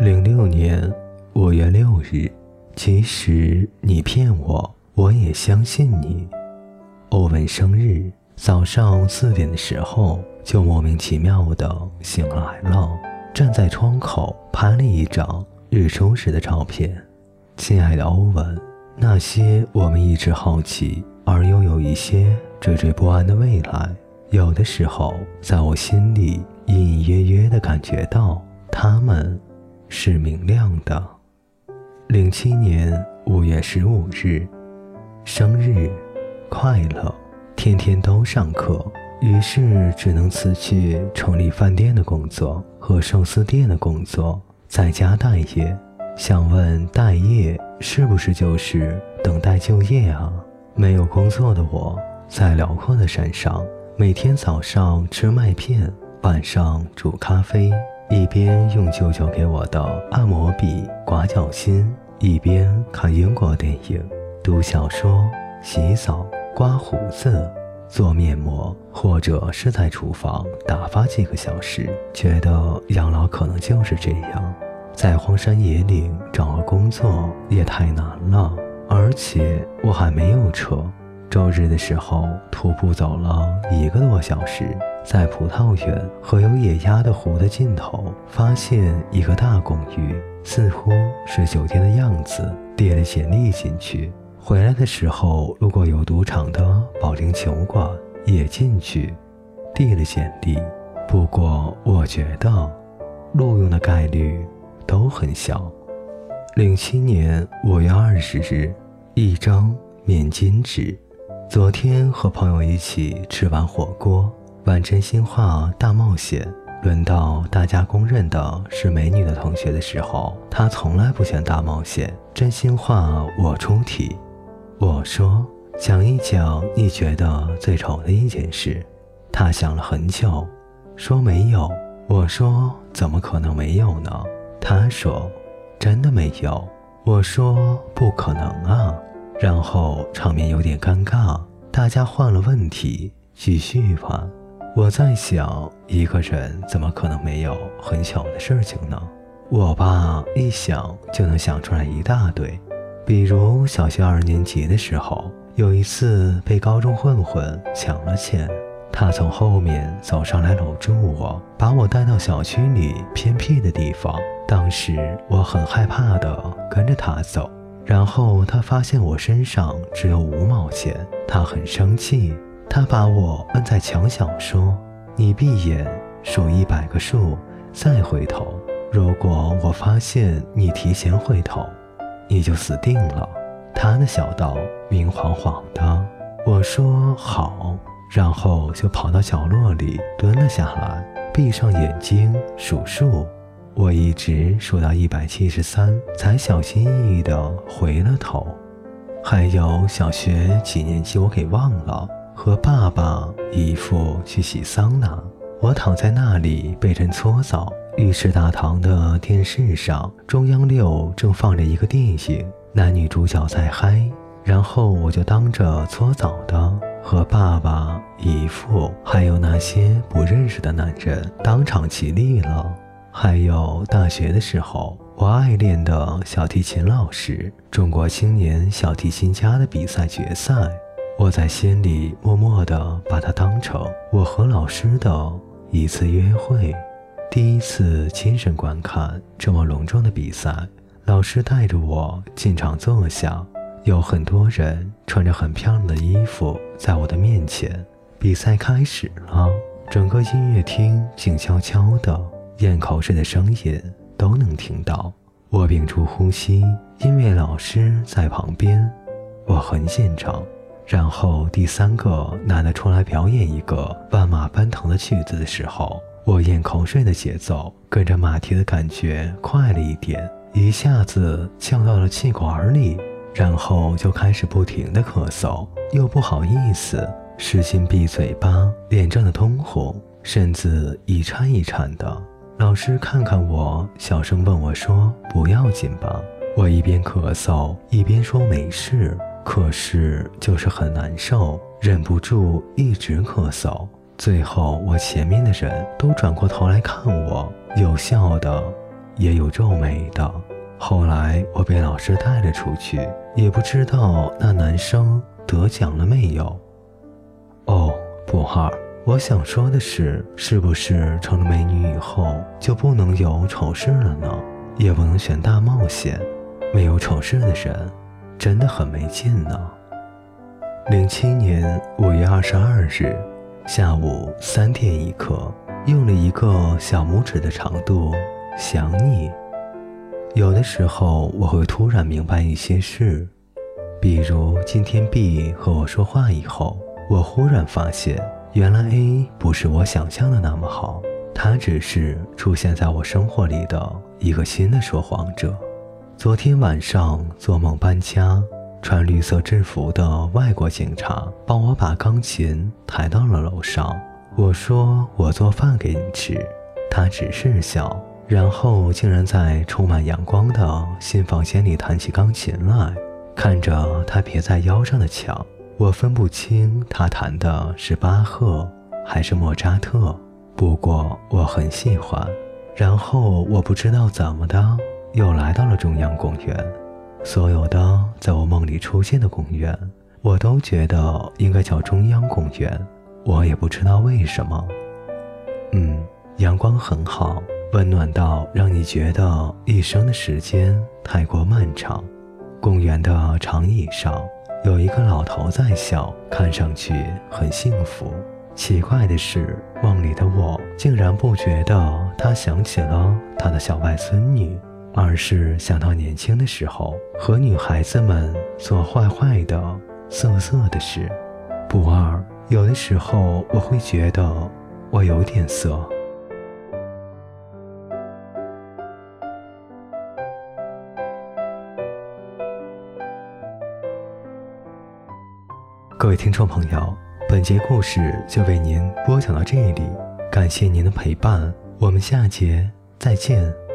零六年五月六日，即使你骗我，我也相信你。欧文生日早上四点的时候，就莫名其妙的醒来了，站在窗口拍了一张日出时的照片。亲爱的欧文，那些我们一直好奇而又有一些惴惴不安的未来，有的时候在我心里隐隐约约的感觉到，他们是明亮的。零七年五月十五日，生日。快乐，天天都上课，于是只能辞去成立饭店的工作和寿司店的工作，在家待业。想问待业是不是就是等待就业啊？没有工作的我，在辽阔的山上，每天早上吃麦片，晚上煮咖啡，一边用舅舅给我的按摩笔刮脚心，一边看英国电影、读小说、洗澡。刮胡子、做面膜，或者是在厨房打发几个小时，觉得养老可能就是这样。在荒山野岭找个工作也太难了，而且我还没有车。周日的时候徒步走了一个多小时，在葡萄园和有野鸭的湖的尽头，发现一个大公寓，似乎是酒店的样子，递了简历进去。回来的时候，路过有赌场的保龄球馆，也进去递了简历。不过我觉得录用的概率都很小。零七年五月二十日，一张面巾纸。昨天和朋友一起吃完火锅，玩真心话大冒险，轮到大家公认的是美女的同学的时候，她从来不选大冒险，真心话我出题。我说：“讲一讲你觉得最丑的一件事。”他想了很久，说：“没有。”我说：“怎么可能没有呢？”他说：“真的没有。”我说：“不可能啊！”然后场面有点尴尬，大家换了问题继续吧。我在想，一个人怎么可能没有很小的事情呢？我爸一想就能想出来一大堆。比如小学二年级的时候，有一次被高中混混抢了钱，他从后面走上来搂住我，把我带到小区里偏僻的地方。当时我很害怕的跟着他走，然后他发现我身上只有五毛钱，他很生气，他把我摁在墙角说：“你闭眼数一百个数，再回头。如果我发现你提前回头。”你就死定了。他的小道明晃晃的。我说好，然后就跑到角落里蹲了下来，闭上眼睛数数。我一直数到一百七十三，才小心翼翼地回了头。还有小学几年级我给忘了，和爸爸姨父去洗桑拿，我躺在那里被人搓澡。浴室大堂的电视上，中央六正放着一个电影，男女主角在嗨。然后我就当着搓澡的和爸爸、姨父，还有那些不认识的男人当场起立了。还有大学的时候，我爱恋的小提琴老师，中国青年小提琴家的比赛决赛，我在心里默默地把它当成我和老师的一次约会。第一次亲身观看这么隆重的比赛，老师带着我进场坐下，有很多人穿着很漂亮的衣服在我的面前。比赛开始了，整个音乐厅静悄悄的，咽口水的声音都能听到。我屏住呼吸，因为老师在旁边，我很紧张。然后第三个男的出来表演一个万马奔腾的曲子的时候。我咽口水的节奏跟着马蹄的感觉快了一点，一下子呛到了气管里，然后就开始不停的咳嗽，又不好意思，使劲闭嘴巴，脸涨得通红，身子一颤一颤的。老师看看我，小声问我说：“不要紧吧？”我一边咳嗽一边说：“没事。”可是就是很难受，忍不住一直咳嗽。最后，我前面的人都转过头来看我，有笑的，也有皱眉的。后来我被老师带了出去，也不知道那男生得奖了没有。哦，不二，我想说的是，是不是成了美女以后就不能有丑事了呢？也不能选大冒险？没有丑事的人，真的很没劲呢。零七年五月二十二日下午三点一刻，用了一个小拇指的长度想你。有的时候我会突然明白一些事，比如今天 B 和我说话以后，我忽然发现，原来 A 不是我想象的那么好，他只是出现在我生活里的一个新的说谎者。昨天晚上做梦搬家，穿绿色制服的外国警察帮我把钢琴抬到了楼上。我说我做饭给你吃，他只是笑。然后竟然在充满阳光的新房间里弹起钢琴来，看着他别在腰上的墙，我分不清他弹的是巴赫还是莫扎特。不过我很喜欢。然后我不知道怎么的，又来到了中央公园。所有的在我梦里出现的公园，我都觉得应该叫中央公园。我也不知道为什么。嗯，阳光很好。温暖到让你觉得一生的时间太过漫长。公园的长椅上有一个老头在笑，看上去很幸福。奇怪的是，梦里的我竟然不觉得他想起了他的小外孙女，而是想到年轻的时候和女孩子们做坏坏的、色色的事。不二，有的时候我会觉得我有点色。各位听众朋友，本节故事就为您播讲到这里，感谢您的陪伴，我们下节再见。